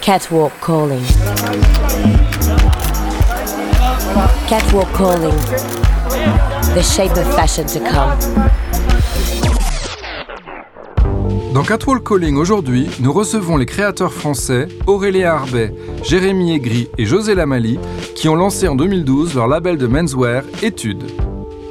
Catwalk calling. Catwalk calling. The shape of fashion to come. Dans Catwalk Calling aujourd'hui, nous recevons les créateurs français Aurélien Arbet, Jérémy Aigri et José Lamali qui ont lancé en 2012 leur label de menswear Études.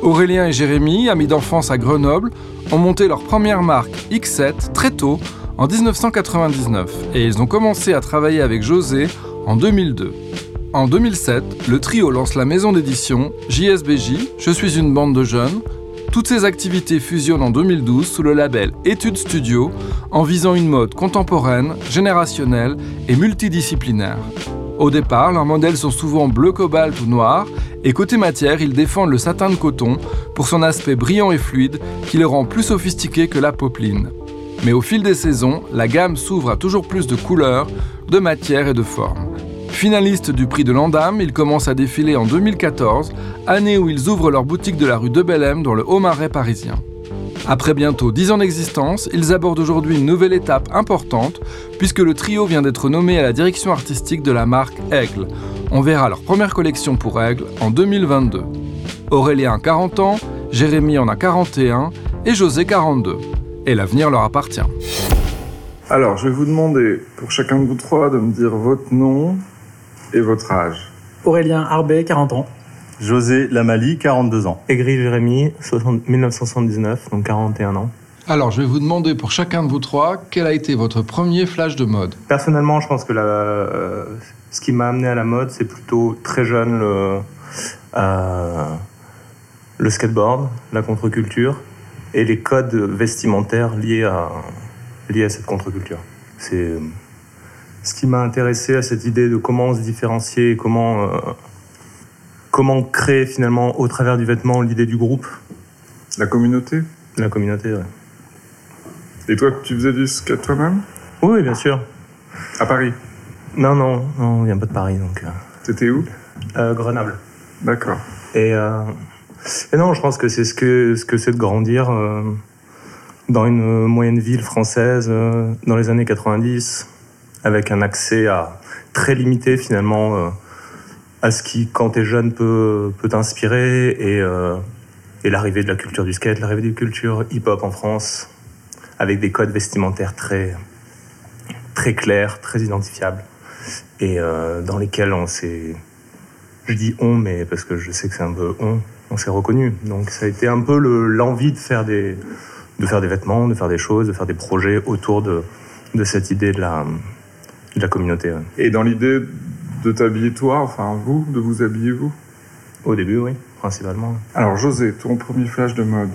Aurélien et Jérémy, amis d'enfance à Grenoble, ont monté leur première marque X7 très tôt en 1999 et ils ont commencé à travailler avec José en 2002. En 2007, le trio lance la maison d'édition JSBJ, Je suis une bande de jeunes. Toutes ces activités fusionnent en 2012 sous le label Études Studio en visant une mode contemporaine, générationnelle et multidisciplinaire. Au départ, leurs modèles sont souvent bleu cobalt ou noir, et côté matière, ils défendent le satin de coton pour son aspect brillant et fluide qui le rend plus sophistiqué que la popeline. Mais au fil des saisons, la gamme s'ouvre à toujours plus de couleurs, de matières et de formes. Finalistes du prix de l'Andam, ils commencent à défiler en 2014, année où ils ouvrent leur boutique de la rue de Bellem dans le Haut-Marais parisien. Après bientôt 10 ans d'existence, ils abordent aujourd'hui une nouvelle étape importante puisque le trio vient d'être nommé à la direction artistique de la marque Aigle. On verra leur première collection pour Aigle en 2022. Aurélien a 40 ans, Jérémy en a 41 et José 42. Et l'avenir leur appartient. Alors, je vais vous demander pour chacun de vous trois de me dire votre nom et votre âge. Aurélien Arbet, 40 ans. José Lamali, 42 ans. Aigri Jérémy, 60 1979, donc 41 ans. Alors, je vais vous demander pour chacun de vous trois, quel a été votre premier flash de mode? Personnellement, je pense que la, euh, ce qui m'a amené à la mode, c'est plutôt très jeune le, euh, le skateboard, la contre-culture et les codes vestimentaires liés à, liés à cette contre-culture. C'est euh, ce qui m'a intéressé à cette idée de comment se différencier, et comment, euh, comment créer finalement au travers du vêtement l'idée du groupe, La communauté? La communauté. ouais. Et toi, tu faisais du skate toi-même? Oui, bien sûr. À Paris? Non, non, non, on vient pas de Paris, donc euh, T'étais où? Euh, Grenoble. D'accord. Et, euh, et non, je pense que c'est ce que ce que c'est de grandir euh, dans une moyenne ville française dans les années 90, avec un accès à très limité finalement à ce qui, quand t'es jeune, peut peut t'inspirer et euh, et l'arrivée de la culture du skate, l'arrivée de la culture hip-hop en France, avec des codes vestimentaires très très clairs, très identifiables, et euh, dans lesquels on s'est je dis on, mais parce que je sais que c'est un peu on, on s'est reconnu. Donc ça a été un peu le- l'envie de faire des de faire des vêtements, de faire des choses, de faire des projets autour de, de cette idée de la, de la communauté. Et dans l'idée de t'habiller toi, enfin vous, de vous habiller vous Au début, oui, principalement. Alors José, ton premier flash de mode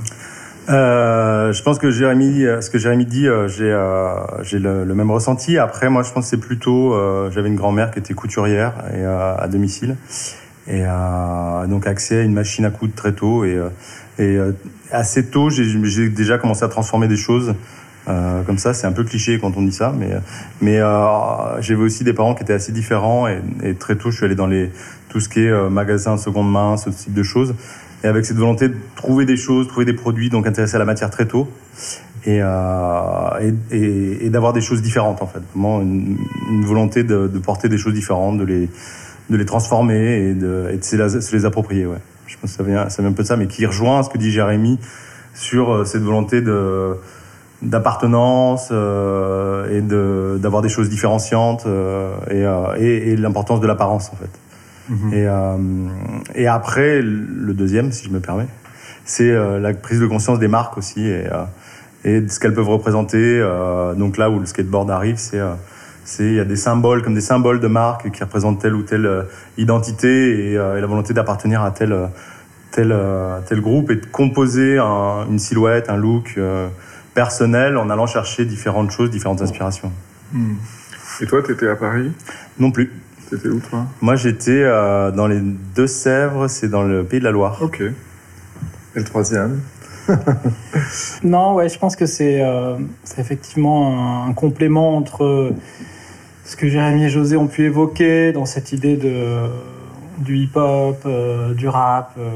Euh, je pense que Jérémy, euh, ce que Jérémy dit, euh, j'ai euh, j'ai le, le même ressenti. Après, moi, je pense que c'est plutôt, euh, j'avais une grand-mère qui était couturière et euh, à domicile, et euh, donc accès à une machine à coudre très tôt. Et, et assez tôt, j'ai déjà commencé à transformer des choses. Euh, comme ça, c'est un peu cliché quand on dit ça, mais mais euh, j'avais aussi des parents qui étaient assez différents et, très tôt, je suis allé dans les tout ce qui est euh, magasin de seconde main, ce type de choses. Et avec cette volonté de trouver des choses, trouver des produits, donc intéressé à la matière très tôt, et, d'avoir des choses différentes en fait, vraiment une, volonté de, porter des choses différentes, de les, transformer et de, se, les, approprier. Je pense que ça vient, ça vient un peu de ça, mais qui rejoint ce que dit Jérémy sur cette volonté de d'appartenance euh, et de d'avoir des choses différenciantes euh, et, euh, et, et l'importance de l'apparence en fait. Et, euh, et après, le deuxième, si je me permets, c'est la prise de conscience des marques aussi et, et de ce qu'elles peuvent représenter. donc là où le skateboard arrive, c'est c'est il y a des symboles comme des symboles de marque qui représentent telle ou telle identité et, et la volonté d'appartenir à tel euh, tel tel groupe et de composer un- une silhouette, un look euh, personnel en allant chercher différentes choses, différentes inspirations. Et toi, t'étais à Paris? Non plus. T'étais où toi? Moi, j'étais euh, dans les Deux-Sèvres, c'est dans le Pays de la Loire. Ok. Et le troisième? Non, ouais, je pense que c'est euh, effectivement un, un complément entre ce que Jérémy et José ont pu évoquer dans cette idée de, du hip-hop, euh, du rap, euh,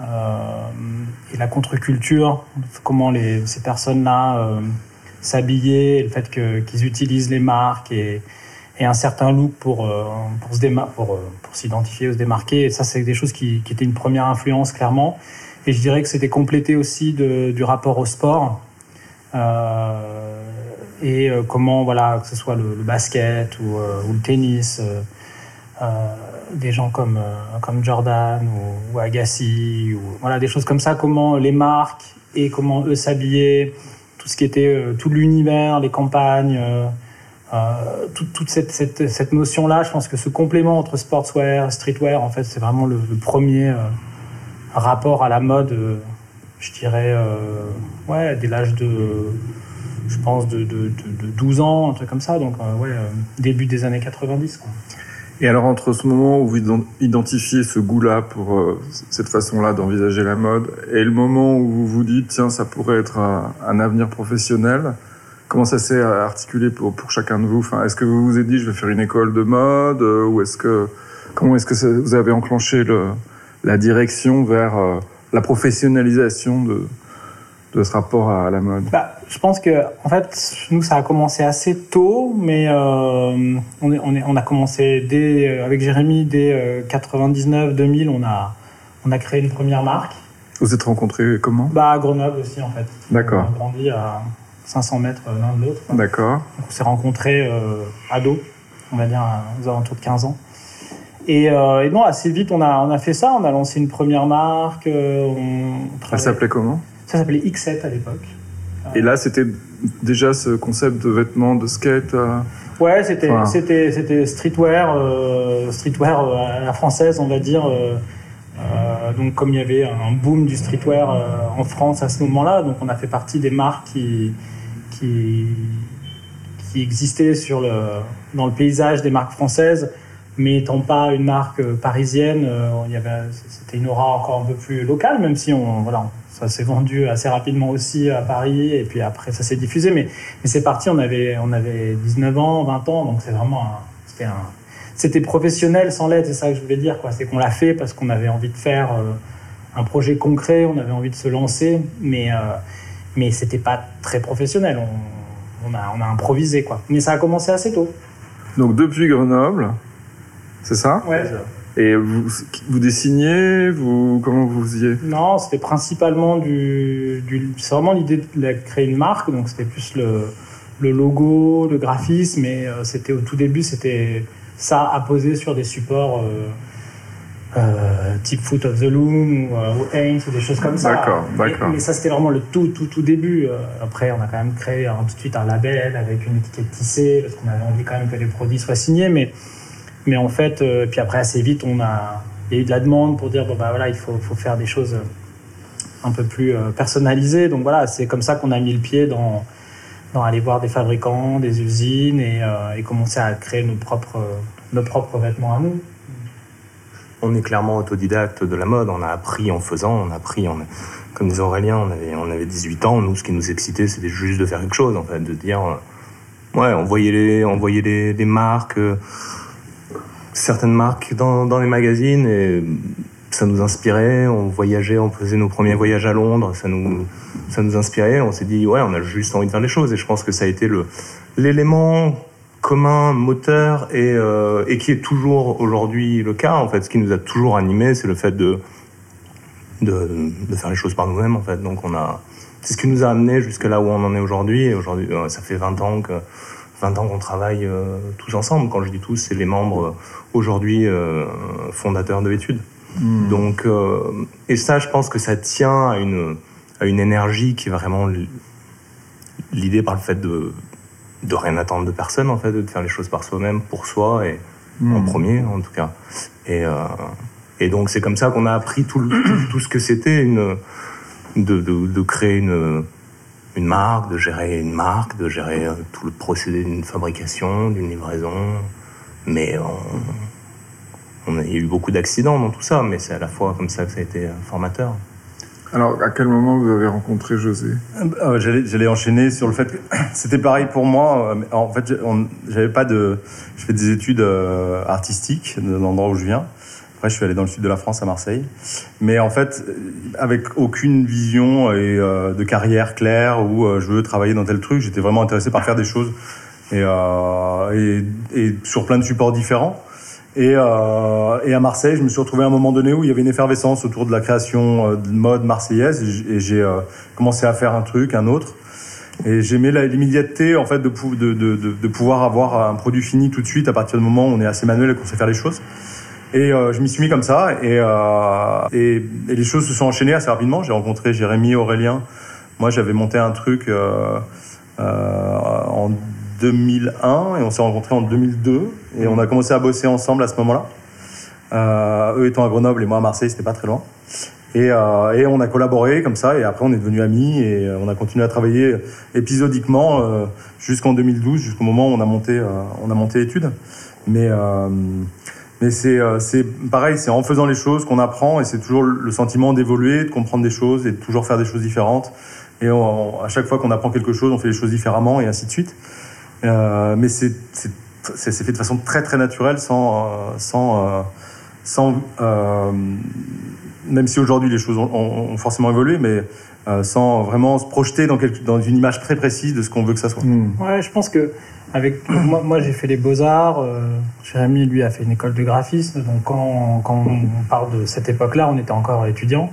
et la contre-culture, comment ces personnes-là s'habiller, le fait qu'ils utilisent les marques et, un certain look pour, pour s'identifier ou se démarquer. Et ça, c'est des choses qui, étaient une première influence, clairement. Et je dirais que c'était complété aussi du rapport au sport. Euh, et euh, comment, voilà, que ce soit le, basket euh, ou, le tennis, des gens comme, comme Jordan ou, Agassi, voilà, des choses comme ça, comment les marques et comment eux s'habillaient, tout ce qui était tout l'univers, les campagnes. Euh, toute, cette, cette, cette notion-là, je pense que ce complément entre sportswear, streetwear, en fait, c'est vraiment le, premier euh, rapport à la mode, euh, je dirais, ouais, dès l'âge de, je pense, de, de, de, 12 ans, un truc comme ça, donc ouais, début des années 90. Quoi. Et alors, entre ce moment où vous identifiez ce goût-là pour cette façon-là d'envisager la mode et le moment où vous vous dites, tiens, ça pourrait être un, avenir professionnel, Comment ça s'est articulé pour, pour chacun de vous? Enfin, Est-ce que vous vous êtes dit je vais faire une école de mode euh, ou est-ce que comment est-ce que vous avez enclenché le, la direction vers euh, la professionnalisation de, de ce rapport à la mode? Bah, Je pense que en fait nous ça a commencé assez tôt, mais euh, on, est, on, est, on, a commencé dès avec Jérémy dès 99-2000 on a on a créé une première marque. Vous êtes rencontrés comment? Bah à Grenoble aussi en fait. D'accord. On a grandi à 500 mètres l'un de l'autre. D'accord. On s'est rencontrés euh, ados, on va dire aux alentours de 15 ans. Et, euh, et, non, assez vite, on a, on a fait ça. On a lancé une première marque. Euh, on Elle s'appelait comment? Ça s'appelait X7 à l'époque. Et là, c'était déjà ce concept de vêtements de skate euh... Ouais, c'était enfin... c'était c'était streetwear, euh, streetwear à la française, on va dire. donc, comme il y avait un boom du streetwear en France à ce moment-là, donc on a fait partie des marques qui, qui, qui existait sur le, dans le paysage des marques françaises, mais étant pas une marque parisienne, euh, il y avait, c'était une aura encore un peu plus locale, même si on, voilà, ça s'est vendu assez rapidement aussi à Paris, et puis après ça s'est diffusé, mais, mais c'est parti, on avait, on avait 19 ans, 20 ans, donc c'est vraiment un, c'était un, c'était professionnel sans l'aide, c'est ça que je voulais dire, quoi. C'est qu'on l'a fait parce qu'on avait envie de faire euh, un projet concret, on avait envie de se lancer, mais, euh, mais c'était pas très professionnel. On, on, a, on a improvisé, quoi. Mais ça a commencé assez tôt. Donc, depuis Grenoble, c'est ça? Ouais. Et vous, vous dessiniez vous, Comment vous faisiez? Non, c'était principalement du. du c'est vraiment l'idée de créer une marque, donc c'était plus le, le logo, le graphisme, mais euh, c'était au tout début, c'était ça à poser sur des supports. Euh, euh, type Foot of the Loom ou, euh, ou des choses comme ça. D'accord, d'accord. Mais ça, c'était vraiment le tout, tout, tout début. Après, on a quand même créé hein, tout de suite un label avec une étiquette tissée parce qu'on avait envie quand même que les produits soient signés. Mais, mais en fait, euh, puis après, assez vite, on a, il y a eu de la demande pour dire bon, bah voilà, il faut, faire des choses un peu plus euh, personnalisées. Donc voilà, c'est comme ça qu'on a mis le pied dans, aller voir des fabricants, des usines et, euh, commencer à créer nos propres, vêtements à nous on est clairement autodidacte de la mode. On a appris en faisant, on a appris, a, comme disait Aurélien, on avait, on avait 18 ans. Nous, ce qui nous excitait, c'était juste de faire quelque chose, en de dire, euh, ouais, on voyait les, on voyait les, marques, euh, certaines marques dans, les magazines et ça nous inspirait. On voyageait, on faisait nos premiers voyages à Londres, ça nous, ça nous inspirait. On s'est dit, ouais, on a juste envie de faire les choses. Et je pense que ça a été l'élément commun, moteur, et, euh, et qui est toujours aujourd'hui le cas. En fait, ce qui nous a toujours animé, c'est le fait de, de, faire les choses par nous-mêmes. En fait, donc on a, c'est ce qui nous a amené jusqu'à là où on en est aujourd'hui. Et aujourd'hui, ça fait 20 ans que 20 ans qu'on travaille euh, tous ensemble. Quand je dis tous, c'est les membres euh, aujourd'hui euh, fondateurs de l'étude. Mmh. Donc, euh, et ça, je pense que ça tient à une, à une énergie qui est vraiment l'idée par le fait de de rien attendre de personne en fait, de faire les choses par soi-même, pour soi et mmh. en premier en tout cas. Et, et donc c'est comme ça qu'on a appris tout, le, tout, tout, ce que c'était une de, de, de, créer une une marque, de gérer une marque, de gérer euh, tout le procédé d'une fabrication, d'une livraison. Mais on, on a, il y a eu beaucoup d'accidents dans tout ça, mais c'est à la fois comme ça que ça a été formateur. Alors, à quel moment vous avez rencontré José? Euh, J'allais enchaîner sur le fait que c'était pareil pour moi. En fait, j'avais pas de. Je fais des études euh, artistiques de l'endroit où je viens. Après, je suis allé dans le sud de la France, à Marseille. Mais en fait, avec aucune vision et, de carrière claire où je veux travailler dans tel truc, j'étais vraiment intéressé par faire des choses et, sur plein de supports différents. Et, euh, à Marseille, je me suis retrouvé à un moment donné où il y avait une effervescence autour de la création de mode marseillaise. Et j'ai commencé à faire un truc, un autre. Et j'aimais l'immédiateté en fait de, pouvoir avoir un produit fini tout de suite à partir du moment où on est assez manuel et qu'on sait faire les choses. Et euh, je m'y suis mis comme ça et, euh, et, et, les choses se sont enchaînées assez rapidement. J'ai rencontré Jérémy, Aurélien. Moi, j'avais monté un truc euh, en 2001 et on s'est rencontrés en 2002 et on a commencé à bosser ensemble à ce moment-là. Eux étant à Grenoble et moi à Marseille, c'était pas très loin. Et, et, on a collaboré comme ça, et après on est devenus amis, et on a continué à travailler épisodiquement jusqu'en 2012, jusqu'au moment où on a monté, on a monté l'étude. Mais, mais c'est, c'est pareil, c'est en faisant les choses qu'on apprend, et c'est toujours le sentiment d'évoluer, de comprendre des choses, et de toujours faire des choses différentes. Et on, à chaque fois qu'on apprend quelque chose, on fait les choses différemment, et ainsi de suite. mais c'est, c'est, c'est fait de façon très très naturelle, sans, sans, sans même si aujourd'hui les choses ont, forcément évolué, mais euh, sans vraiment se projeter dans, dans, une image très précise de ce qu'on veut que ça soit. Hmm. Ouais, je pense que avec moi, moi j'ai fait les beaux arts. Euh, Jérémy, lui, a fait une école de graphisme. Donc quand, quand on parle de cette époque-là, on était encore étudiant.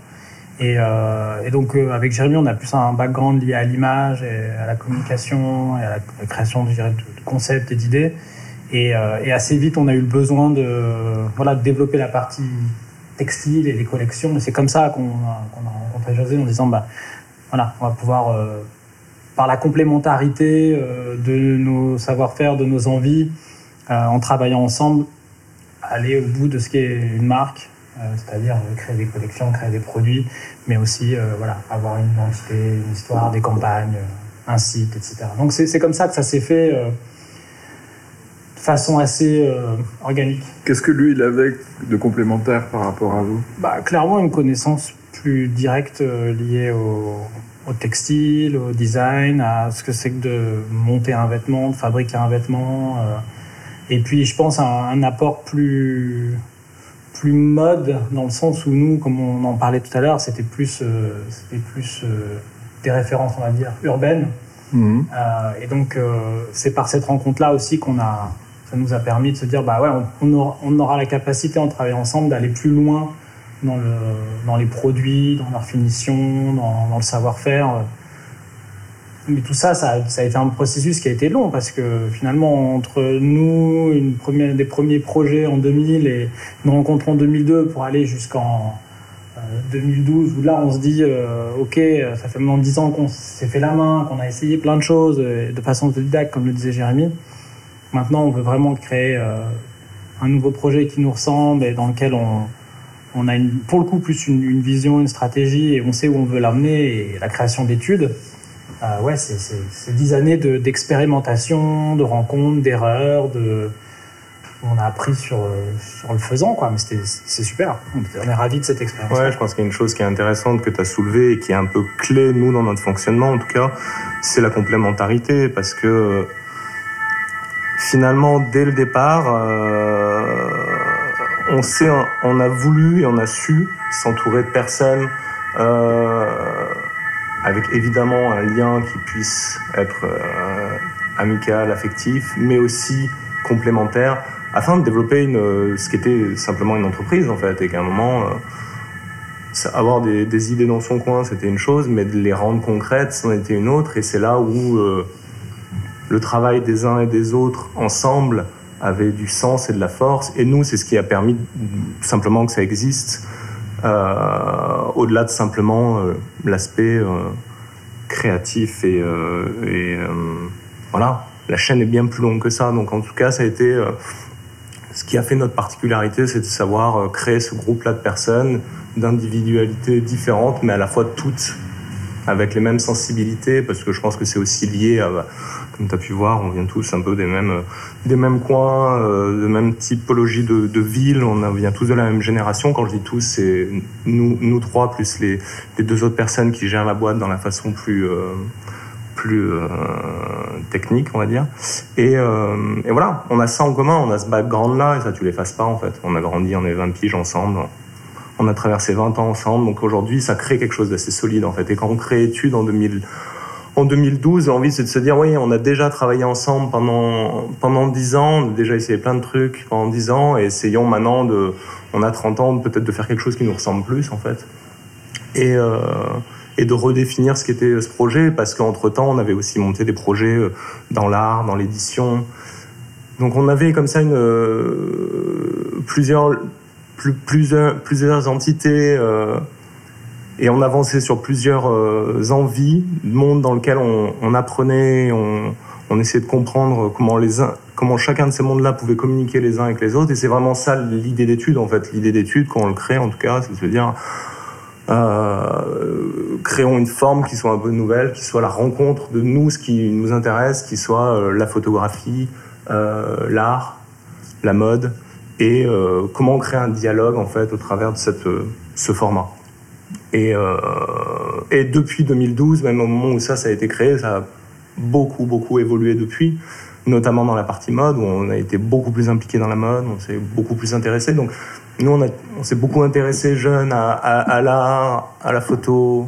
Et, euh, et donc euh, avec Jérémy, on a plus un background lié à l'image et à la communication et à la création, de, concepts et d'idées. Et, euh, et, assez vite, on a eu le besoin de, voilà, de développer la partie textiles et les collections. C'est comme ça qu'on a, rencontré José en disant, bah, voilà, on va pouvoir, par la complémentarité euh, de nos savoir-faire, de nos envies, euh, en travaillant ensemble, aller au bout de ce qu'est une marque, c'est-à-dire créer des collections, créer des produits, mais aussi voilà, avoir une identité, une histoire, des campagnes, un site, etc. Donc c'est comme ça que ça s'est fait façon assez euh, organique. Qu'est-ce que lui, il avait de complémentaire par rapport à vous? Bah, Clairement, une connaissance plus directe euh, liée au, textile, au design, à ce que c'est que de monter un vêtement, de fabriquer un vêtement. Euh. et puis, je pense, un, un apport plus plus mode dans le sens où nous, comme on en parlait tout à l'heure, c'était plus, c'était plus des références, on va dire, urbaines. Mmh. et donc, c'est par cette rencontre-là aussi qu'on a, ça nous a permis de se dire, bah ouais, on, aura, on aura, la capacité en travaillant ensemble d'aller plus loin dans, le, dans les produits, dans leur finition, dans, le savoir-faire. Mais tout ça, ça a, été un processus qui a été long parce que finalement, entre nous, des premiers projets en 2000 et une rencontre en 2002 pour aller jusqu'en 2012, euh, où là, on se dit, euh, OK, ça fait maintenant 10 ans qu'on s'est fait la main, qu'on a essayé plein de choses de façon autodidacte, comme le disait Jérémy. Maintenant, on veut vraiment créer euh, un nouveau projet qui nous ressemble et dans lequel on, on a pour le coup plus une, vision, une stratégie et on sait où on veut l'amener et la création d'études. Euh, ouais, c'est dix années d'expérimentation, de, rencontres, d'erreurs, de, on a appris sur, sur le faisant, quoi. Mais c'est super. On est ravis de cette expérience. Ouais, je pense qu'il y a une chose qui est intéressante que tu as soulevée et qui est un peu clé, nous, dans notre fonctionnement, en tout cas, c'est la complémentarité. Parce que finalement, dès le départ, euh, on, a voulu et on a su s'entourer de personnes euh, avec évidemment un lien qui puisse être euh, amical, affectif, mais aussi complémentaire, afin de développer une, ce qui était simplement une entreprise en fait, et un moment, avoir des, des, idées dans son coin, c'était une chose, mais de les rendre concrètes, c'en était une autre, et c'est là où le travail des uns et des autres ensemble avait du sens et de la force. Et nous, c'est ce qui a permis simplement que ça existe, euh, au-delà de simplement euh, l'aspect euh, créatif et, et voilà. La chaîne est bien plus longue que ça. Donc en tout cas, ça a été ce qui a fait notre particularité, c'est de savoir créer ce groupe-là de personnes, d'individualités différentes, mais à la fois toutes avec les mêmes sensibilités, parce que je pense que c'est aussi lié à, comme tu as pu voir, on vient tous un peu des mêmes, des mêmes coins, euh, de même typologie de, de ville, on vient tous de la même génération. Quand je dis tous, c'est nous, nous trois, plus les, deux autres personnes qui gèrent la boîte dans la façon plus, euh, plus euh, technique, on va dire. Et, et, voilà, on a ça en commun, on a ce background-là, et ça, tu l'effaces pas, en fait. On a grandi, on est 20 piges ensemble, on a traversé 20 ans ensemble, donc aujourd'hui, ça crée quelque chose d'assez solide, en fait. Et quand on crée Études en 2000 en 2012, l'envie c'est de se dire oui, on a déjà travaillé ensemble pendant pendant 10 ans, on a déjà essayé plein de trucs pendant 10 ans et essayons maintenant de on a 30 ans peut-être de faire quelque chose qui nous ressemble plus en fait. Et euh, de redéfinir ce qu'était ce projet parce qu'entre-temps, on avait aussi monté des projets euh, dans l'art, dans l'édition. Donc on avait comme ça euh, plusieurs plusieurs plusieurs entités euh, et on avançait sur plusieurs euh, envies, monde dans lequel on, apprenait, on, essayait de comprendre comment, les uns, comment chacun de ces mondes-là pouvait communiquer les uns avec les autres. Et c'est vraiment ça l'idée d'étude, en fait. L'idée d'étude, quand on le crée, en tout cas, c'est de se dire, euh, créons une forme qui soit un peu nouvelle, qui soit la rencontre de nous, ce qui nous intéresse, qui soit euh, la photographie, l'art, la mode, et euh, comment on crée un dialogue, en fait, au travers de cette, ce format. Et, euh, depuis 2012, même au moment où ça, a été créé, ça a beaucoup, beaucoup évolué depuis, notamment dans la partie mode, où on a été beaucoup plus impliqué dans la mode, on s'est beaucoup plus intéressé. Donc, nous, on, s'est beaucoup intéressé jeune à, à, l'art, à la photo,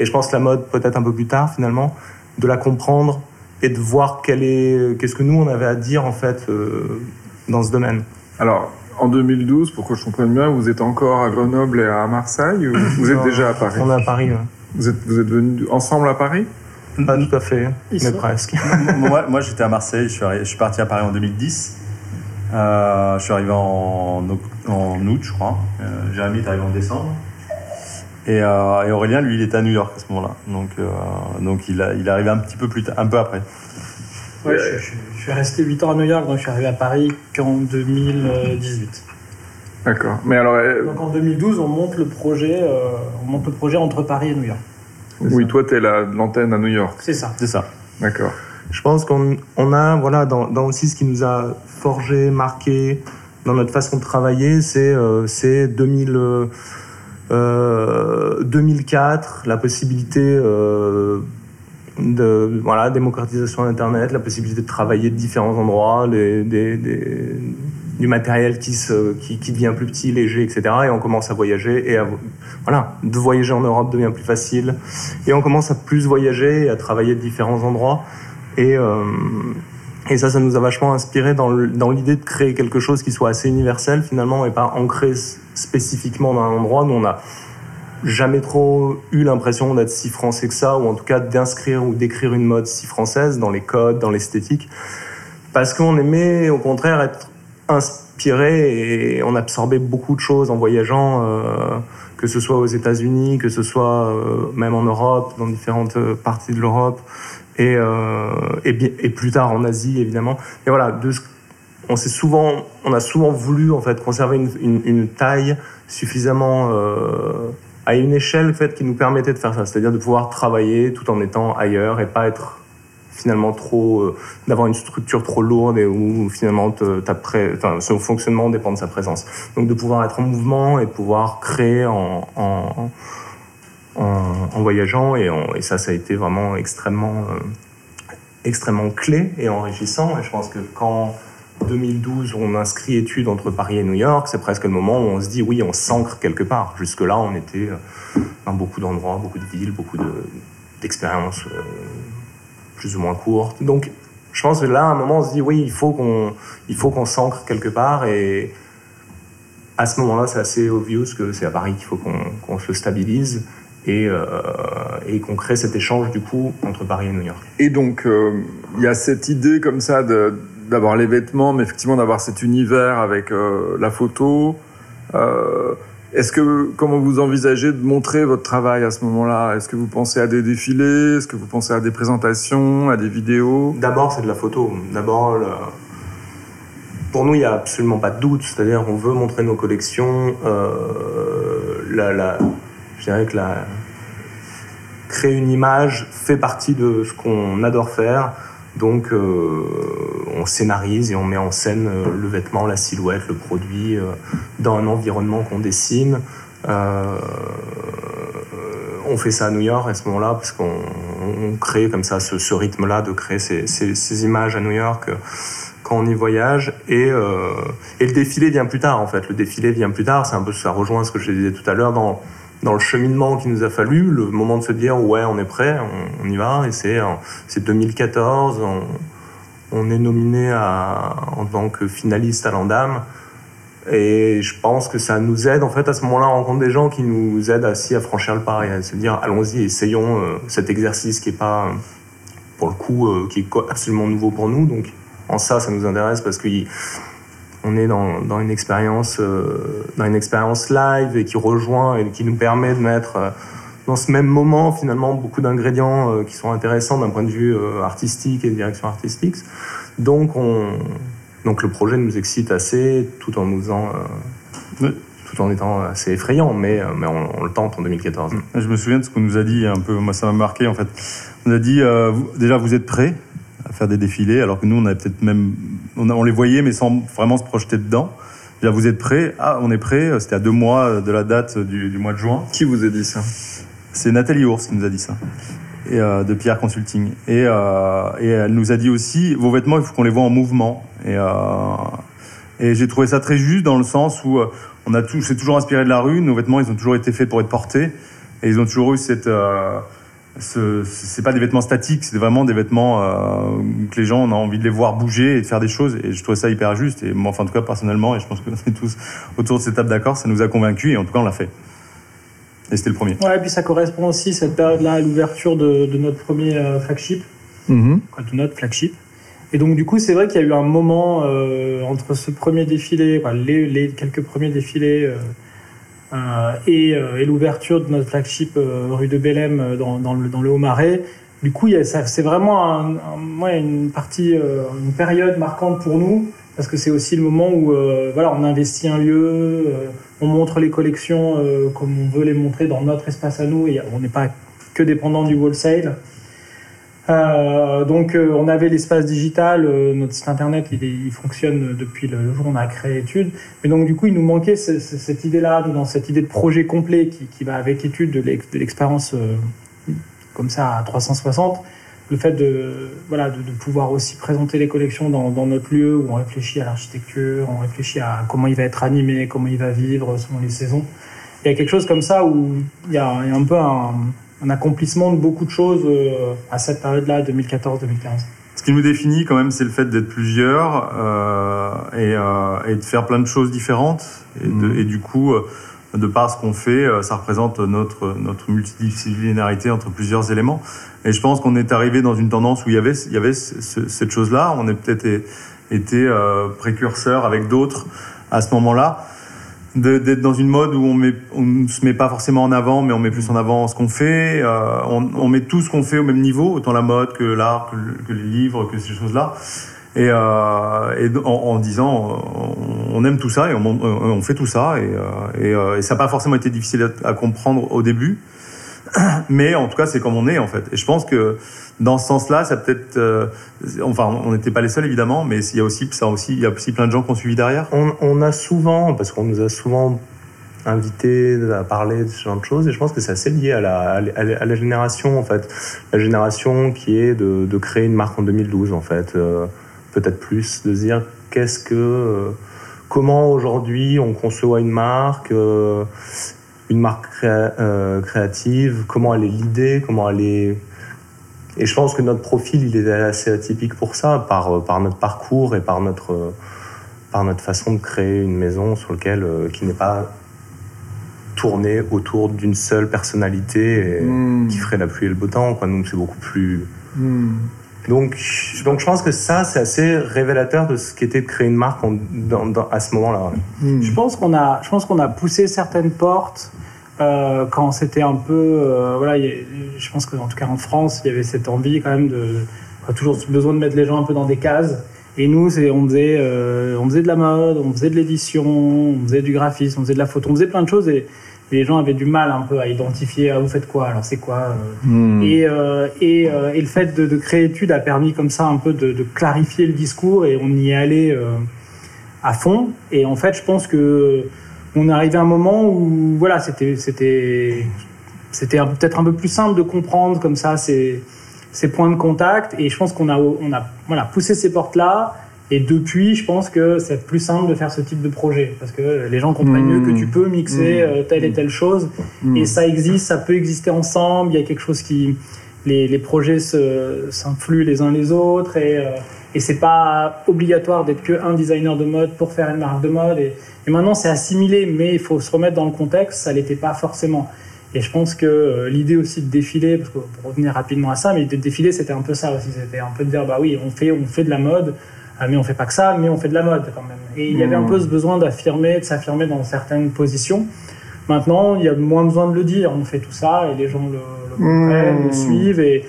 et je pense la mode peut-être un peu plus tard, finalement, de la comprendre et de voir qu'est-ce que nous, on avait à dire, en fait, euh, dans ce domaine. Alors, en 2012, pour que je comprenne bien, vous êtes encore à Grenoble et à Marseille ou vous êtes déjà à Paris On est à Paris, ouais. Vous êtes, vous êtes venus ensemble à Paris Pas tout à fait, Ils mais sont... presque. moi, moi j'étais à Marseille, je suis, arrivé, je suis, parti à Paris en 2010. Euh, je suis arrivé en, en août, je crois. Euh, Jérémy est arrivé en décembre. Et, euh, et, Aurélien, lui, il était à New York à ce moment-là. Donc, euh, donc il, a, il est arrivé un petit peu plus un peu après. Ouais, je, je, je, suis resté 8 ans à New York, donc je suis arrivé à Paris qu'en 2018. D'accord. Mais alors. Euh... Donc en 2012, on monte le projet, euh, on monte le projet entre Paris et New York. Oui, ça. toi, tu es l'antenne à New York. C'est ça. C'est ça. D'accord. Je pense qu'on on a, voilà, dans, dans, aussi ce qui nous a forgé, marqué dans notre façon de travailler, c'est euh, 2000. Euh, 2004, la possibilité euh, de voilà, démocratisation d'Internet, la possibilité de travailler de différents endroits, des, du matériel qui, se, qui, devient plus petit, léger, etc. Et on commence à voyager. Et voilà, de voyager en Europe devient plus facile. Et on commence à plus voyager et à travailler de différents endroits. Et, euh, et ça, ça nous a vachement inspiré dans l'idée de créer quelque chose qui soit assez universel finalement et pas ancré spécifiquement dans un endroit. Nous, on a jamais trop eu l'impression d'être si français que ça, ou en tout cas d'inscrire ou d'écrire une mode si française dans les codes, dans l'esthétique, parce qu'on aimait au contraire être inspiré et on absorbait beaucoup de choses en voyageant, euh, que ce soit aux États-Unis, que ce soit euh, même en Europe, dans différentes parties de l'Europe, et, euh, plus tard en Asie évidemment. Et voilà, on a souvent voulu en fait conserver une, taille suffisamment euh, à une échelle fait, qui nous permettait de faire ça, c'est-à-dire de pouvoir travailler tout en étant ailleurs et pas être finalement trop euh, d'avoir une structure trop lourde et où finalement ta pré, enfin, son fonctionnement dépend de sa présence. Donc de pouvoir être en mouvement et de pouvoir créer en, en, voyageant et, et, ça ça a été vraiment extrêmement euh, extrêmement clé et enrichissant et je pense que quand 2012, on inscrit études entre Paris et New York, c'est presque le moment où on se dit oui, on s'ancre quelque part. Jusque-là, on était dans beaucoup d'endroits, beaucoup de villes, beaucoup d'expériences de, euh, plus ou moins courtes. Donc, je pense que là, à un moment, on se dit oui, il faut qu'on qu'on s'ancre quelque part. Et à ce moment-là, c'est assez obvious que c'est à Paris qu'il faut qu'on qu se stabilise et, euh, et qu'on crée cet échange du coup entre Paris et New York. Et donc, il euh, y a cette idée comme ça de d'avoir les vêtements, mais effectivement d'avoir cet univers avec euh, la photo. Euh, Est-ce que comment vous envisagez de montrer votre travail à ce moment-là? Est-ce que vous pensez à des défilés? Est-ce que vous pensez à des présentations, à des vidéos? D'abord, c'est de la photo. D'abord, pour nous, il n'y a absolument pas de doute. C'est-à-dire, on veut montrer nos collections. Euh, la... Je dirais que la... créer une image fait partie de ce qu'on adore faire. Donc, euh, on scénarise et on met en scène euh, le vêtement, la silhouette, le produit euh, dans un environnement qu'on dessine. On fait ça à New York à ce moment-là parce qu'on on crée comme ça ce, rythme-là de créer ces, images à New York quand on y voyage. Et, et le défilé vient plus tard, en fait. Le défilé vient plus tard. C'est un peu, ça rejoint ce que je disais tout à l'heure dans dans le cheminement qu'il nous a fallu, le moment de se dire ouais on est prêt, on, y va, et c'est 2014, on, on, est nominé en tant que finaliste à l'Andam, et je pense que ça nous aide en fait à ce moment-là à rencontrer des gens qui nous aident aussi à franchir le pas et à se dire allons-y, essayons euh, cet exercice qui est pas pour le coup euh, qui est absolument nouveau pour nous, donc en ça ça nous intéresse parce qu'il on est dans, une expérience euh, dans une expérience live et qui rejoint et qui nous permet de mettre euh, dans ce même moment finalement beaucoup d'ingrédients euh, qui sont intéressants d'un point de vue artistique et de direction artistique. Donc on donc le projet nous excite assez tout en nous faisant tout en étant assez effrayant, mais, mais on, le tente en 2014. Je me souviens de ce qu'on nous a dit un peu, moi ça m'a marqué en fait. On a dit déjà vous êtes prêts à faire des défilés, alors que nous, on avait peut-être même. On, les voyait, mais sans vraiment se projeter dedans. Vous êtes prêts? Ah, on est prêts. C'était à deux mois de la date du, mois de juin. Qui vous a dit ça? C'est Nathalie Ours qui nous a dit ça. Et, euh, de Pierre Consulting. Et, euh, et, elle nous a dit aussi vos vêtements, il faut qu'on les voit en mouvement. Et, euh, et j'ai trouvé ça très juste dans le sens où on a tout, c'est toujours inspiré de la rue. Nos vêtements, ils ont toujours été faits pour être portés. Et ils ont toujours eu cette ce c'est pas des vêtements statiques, c'est vraiment des vêtements euh, que les gens ont envie de les voir bouger et de faire des choses. Et je trouve ça hyper juste. Et moi, enfin, en tout cas, personnellement, et je pense que est tous autour de cette table d'accord, ça nous a convaincus et en tout cas, on l'a fait. Et c'était le premier. Ouais, et puis ça correspond aussi, cette période-là, à l'ouverture de, notre premier euh, flagship. Mm-hmm. de notre flagship. Et donc, du coup, c'est vrai qu'il y a eu un moment euh, entre ce premier défilé, les, les, quelques premiers défilés euh, euh, et, l'ouverture de notre flagship euh, rue de Bellem dans, le, dans Haut-Marais. Du coup, c'est vraiment une partie, une période marquante pour nous parce que c'est aussi le moment où voilà, on investit un lieu, on montre les collections comme on veut les montrer dans notre espace à nous et on n'est pas que dépendant du wholesale. Euh, donc euh, on avait l'espace digital, euh, notre site internet il, fonctionne depuis le jour où on a créé Étude, mais donc du coup il nous manquait cette idée-là, dans cette idée de projet complet qui, va avec Étude, de l'expérience comme ça à 360, le fait de, voilà, de, pouvoir aussi présenter les collections dans, notre lieu où on réfléchit à l'architecture, on réfléchit à comment il va être animé, comment il va vivre selon les saisons. Il y a quelque chose comme ça où il y a un peu un un accomplissement de beaucoup de choses euh, à cette période-là, 2014-2015. Ce qui nous définit quand même, c'est le fait d'être plusieurs euh, euh, et, de faire plein de choses différentes. Et, mm. du coup, de par ce qu'on fait, ça représente notre, notre multidisciplinarité entre plusieurs éléments. Et je pense qu'on est arrivé dans une tendance où il y avait, il y avait cette chose-là. On a peut-être été précurseur avec d'autres à ce moment-là d'être dans une mode où on ne se met pas forcément en avant, mais on met plus en avant ce qu'on fait. Euh, on, met tout ce qu'on fait au même niveau, autant la mode que l'art, que, les livres, que ces choses-là. Et, euh, en, disant, on, aime tout ça et on, fait tout ça. Et, euh, ça n'a pas forcément été difficile à comprendre au début. Mais en tout cas, c'est comme on est en fait. Et je pense que dans ce sens-là, ça peut-être, euh, enfin, on n'était pas les seuls évidemment, mais il y a aussi, ça aussi, il y a aussi plein de gens qui ont suivi derrière. On, a souvent, parce qu'on nous a souvent invité à parler de ce genre de choses, et je pense que c'est assez lié à la, à la, génération en fait, la génération qui est de, de, créer une marque en 2012 en fait, euh, peut-être plus, de se dire qu'est-ce que euh, comment aujourd'hui on conçoit une marque, une marque créative, comment elle est l'idée, comment elle est et je pense que notre profil, il est assez atypique pour ça, par, euh, par notre parcours et par notre, euh, par notre façon de créer une maison sur lequel, euh, qui n'est pas tournée autour d'une seule personnalité hmm. qui ferait la pluie et le beau temps. Quoi. C'est beaucoup plus... Hmm. Donc, donc je pense que ça, c'est assez révélateur de ce qu'était de créer une marque à ce moment-là. Hmm. Je pense qu'on a, je pense qu'on a poussé certaines portes euh, quand c'était un peu, euh, voilà, je pense qu'en tout cas en France, il y avait cette envie quand même de, toujours besoin de mettre les gens un peu dans des cases. Et nous, c'est, on faisait, euh, on faisait de la mode, on faisait de l'édition, on faisait du graphisme, on faisait de la photo, on faisait plein de choses et, les gens avaient du mal un peu à identifier ah, vous faites quoi alors c'est quoi hmm. et, et, et, le fait de, de, créer études a permis comme ça un peu de, de clarifier le discours et on y est allé à fond et en fait je pense que on est arrivé à un moment où voilà, c'était c'était c'était peut-être un peu plus simple de comprendre comme ça ces, ces points de contact. Et je pense qu'on a, on a voilà, poussé ces portes-là. Et depuis, je pense que c'est plus simple de faire ce type de projet parce que les gens comprennent mieux que tu peux mixer euh, telle et telle chose. Et ça existe, ça peut exister ensemble. Il y a quelque chose qui. Les, les projets s'influent les uns les autres et, euh, et c'est pas obligatoire d'être que un designer de mode pour faire une marque de mode. Et, et maintenant, c'est assimilé, mais il faut se remettre dans le contexte. Ça l'était pas forcément. Et je pense que euh, l'idée aussi de défiler, parce que pour revenir rapidement à ça, mais de défiler, c'était un peu ça aussi. C'était un peu de dire, bah oui, on fait, on fait de la mode, euh, mais on fait pas que ça, mais on fait de la mode quand même. Et il y avait un peu ce besoin d'affirmer, de s'affirmer dans certaines positions. Maintenant, il y a moins besoin de le dire. On fait tout ça et les gens le, le comprennent, le suivent et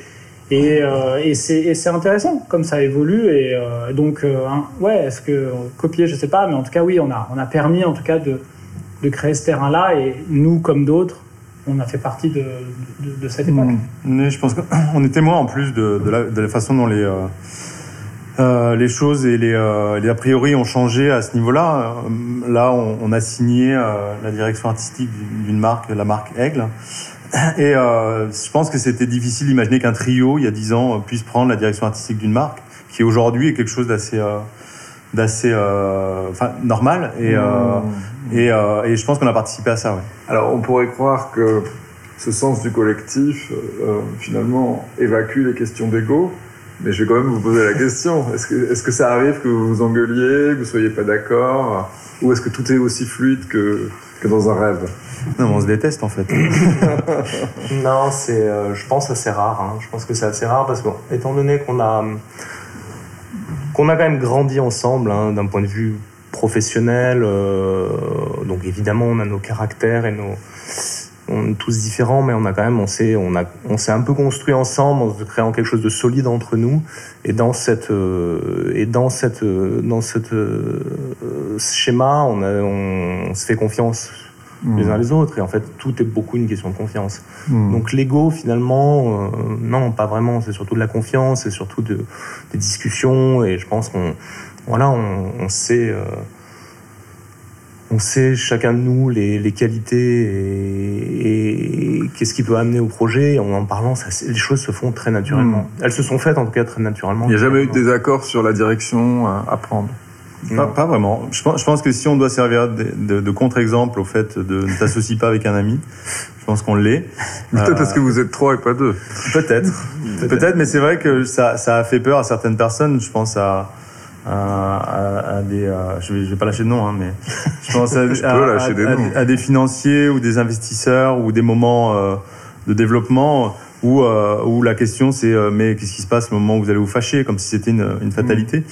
et, euh, et c'est intéressant comme ça évolue et euh, donc euh, hein, ouais est-ce que copier je sais pas mais en tout cas oui on a on a permis en tout cas de, de créer ce terrain là et nous comme d'autres on a fait partie de, de, de cette époque. Mmh. Mais je pense qu'on est témoin en plus de, de, la, de la façon dont les, euh, les choses et les, euh, les a priori ont changé à ce niveau-là. Euh, Là, on, on a signé euh, la direction artistique d'une marque, la marque Aigle. Et je pense que c'était difficile d'imaginer qu'un trio, il y a dix ans, puisse prendre la direction artistique d'une marque, qui aujourd'hui est quelque chose d'assez d'assez euh, enfin normal et euh, et, euh, et je pense qu'on a participé à ça ouais. Alors, on pourrait croire que ce sens du collectif, finalement, évacue les questions d'ego. Mais je vais quand même vous poser la question. Est-ce que, est-ce que ça arrive que vous vous engueuliez, que vous soyez pas d'accord? Ou est-ce que tout est aussi fluide que, que dans un rêve? Non mais on se déteste en fait Non, c'est, euh, je pense assez rare. hein. Je pense que c'est assez rare parce que, bon, étant donné qu'on a, qu'on a quand même grandi ensemble hein, d'un point de vue professionnel, euh, donc évidemment on a nos caractères et nos, on est tous différents, mais on a quand même, on s'est, on a, on s'est un peu construit ensemble en créant quelque chose de solide entre nous. Et dans cette, euh, et dans cette, euh, dans cette euh, ce schéma, on, a, on, on se fait confiance les uns les autres. Et en fait, tout est beaucoup une question de confiance. Donc l'ego, finalement, euh, non, pas vraiment. C'est surtout de la confiance, c'est surtout de, des discussions. Et je pense qu'on, voilà, on, on sait. Euh, on sait chacun de nous les, les qualités et, et qu'est-ce qui peut amener au projet. Et en en parlant, ça, les choses se font très naturellement. Elles se sont faites en tout cas très naturellement. Il n'y a jamais eu de désaccord sur la direction euh, à prendre. pas, pas vraiment je pense, je pense que si on doit servir de, de- de contre-exemple au fait de ne t'associe pas avec un ami je pense qu'on l'est Peut-être Euh, parce que vous êtes trois et pas deux. Peut-être, peut-être, mais c'est vrai que ça, ça a fait peur à certaines personnes. Je pense à, à, des, euh, je vais, je vais pas lâcher de nom, hein, mais je pense à, Je à- des à- des financiers ou des investisseurs ou des moments euh, de développement où, euh, où la question c'est mais qu'est-ce qui se passe au moment où vous allez vous fâcher, comme si c'était une, une fatalité.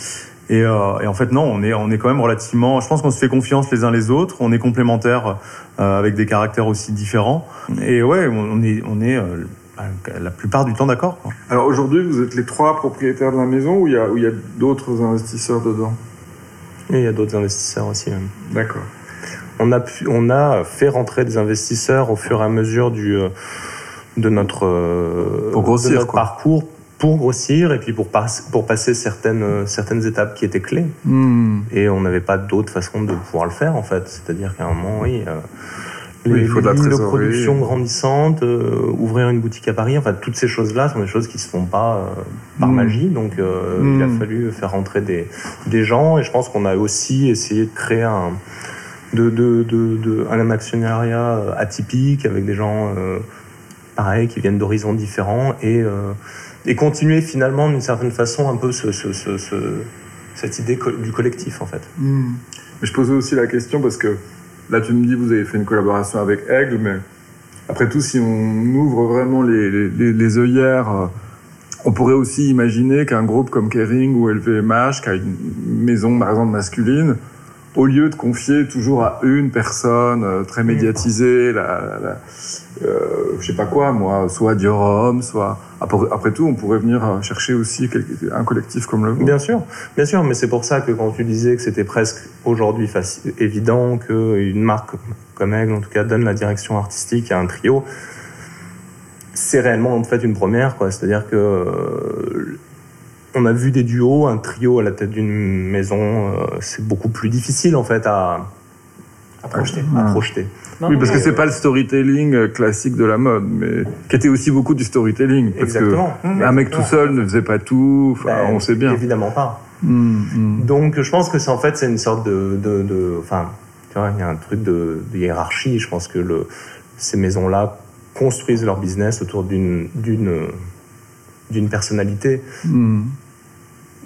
Et, euh, et en fait non, on est, on est quand même relativement. Je pense qu'on se fait confiance les uns les autres. On est complémentaires avec des caractères aussi différents. Et ouais, on est, on est la plupart du temps d'accord. Alors aujourd'hui, vous êtes les trois propriétaires de la maison ou il y a, d'autres investisseurs dedans? Il y a d'autres investisseurs aussi. même. D'accord. On a, pu, on a fait rentrer des investisseurs au fur et à mesure du, euh, de notre, euh, Pour grossir, de notre quoi. parcours pour grossir et puis pour, pas- pour passer certaines, euh, certaines étapes qui étaient clés. Hmm. Et on n'avait pas d'autre façon de pouvoir le faire en fait. C'est-à-dire qu'à un moment, oui. euh, Oui, il faut de la lignes de production grandissantes, euh, ouvrir une boutique à Paris, enfin toutes ces choses-là sont des choses qui se font pas euh, par Mm. magie. Donc euh, Mm. il a fallu faire rentrer des, des gens et je pense qu'on a aussi essayé de créer un, de, de, de, de- un actionnariat euh, atypique avec des gens euh, pareils qui viennent d'horizons différents et, euh, et continuer finalement d'une certaine façon un peu ce, ce, ce, ce- cette idée co- du collectif en fait. Hmm. Mais je posais aussi la question parce que là, tu me dis vous avez fait une collaboration avec Aigle, mais après tout, si on ouvre vraiment les, les, œillères, euh, on pourrait aussi imaginer qu'un groupe comme Kering ou LVMH, qui a une maison par exemple masculine, au lieu de confier toujours à une personne euh, très médiatisée, la, la- euh, je sais pas quoi, moi, soit Dior Homme, soit après, tout, on pourrait venir euh, chercher aussi un collectif comme le vôtre. Bien sûr, bien sûr, mais c'est pour ça que quand tu disais que c'était presque aujourd'hui évident qu'une marque comme Aigle, en tout cas, donne la direction artistique à un trio, c'est réellement en fait une première, quoi. C'est-à-dire que on a vu des duos, un trio à la tête d'une maison, euh, c'est beaucoup plus difficile en fait à, à projeter. Ouais. À projeter. Non, oui, parce que c'est pas le storytelling euh, classique de la mode, mais qui était aussi beaucoup du storytelling. Parce Exactement. que un mec tout seul ne faisait pas tout. Ben, on sait bien. Évidemment pas. Hmm, hmm. Donc, je pense que c'est en fait, c'est une sorte de, de, de- enfin, tu vois, il y a un truc de, de hiérarchie. Je pense que le, ces maisons-là construisent leur business autour d'une, d'une, d'une personnalité.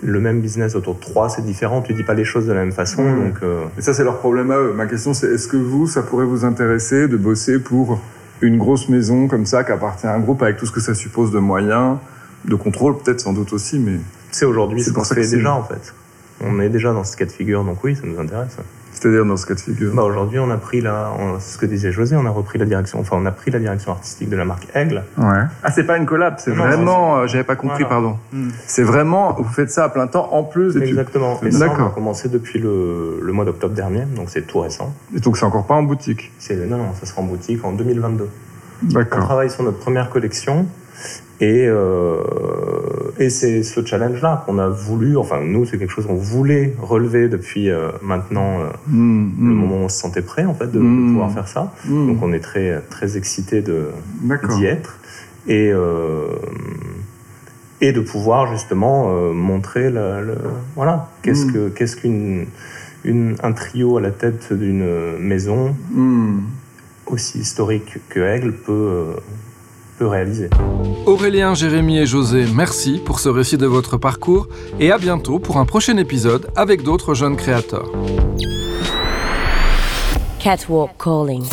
Le même business autour de trois, c'est différent. Tu dis pas les choses de la même façon. Mm. Donc, euh, Et ça, c'est leur problème à eux. Ma question, c'est est-ce que vous, ça pourrait vous intéresser de bosser pour une grosse maison comme ça, qui appartient à un groupe avec tout ce que ça suppose de moyens, de contrôle, peut-être sans doute aussi, mais c'est aujourd'hui C'est ce qu'on fait déjà, en fait. On est déjà dans ce cas de figure, donc oui, ça nous intéresse. C'est-à-dire dans ce cas de figure. Bah, aujourd'hui, on a pris la, on- ce que disait José, on a repris la direction, enfin, on a pris la direction artistique de la marque Aigle. Ouais. Ah, c'est pas une collab, c'est vraiment. euh, J'avais pas compris, Voilà. pardon. Hmm. C'est vraiment. Vous faites ça à plein temps en plus d'études. Exactement. Et ça, on a commencé depuis le, le mois d'octobre dernier, donc c'est tout récent. Et donc, c'est encore pas en boutique. C'est, non, non, ça sera en boutique en 2022. On D'accord. travaille sur notre première collection et, euh, et c'est ce challenge-là qu'on a voulu, enfin nous c'est quelque chose qu'on voulait relever depuis euh, maintenant euh, Hmm, le hmm. moment où on se sentait prêt en fait de, de Mm. pouvoir faire ça. Donc on est très très excité de d'y être et et de pouvoir justement montrer voilà qu'est-ce Mm. que qu'est-ce qu'une une, un trio à la tête d'une maison aussi historique que Aigle peut peut réaliser. Aurélien, Jérémy et José, merci pour ce récit de votre parcours et à bientôt pour un prochain épisode avec d'autres jeunes créateurs. Catwalk calling.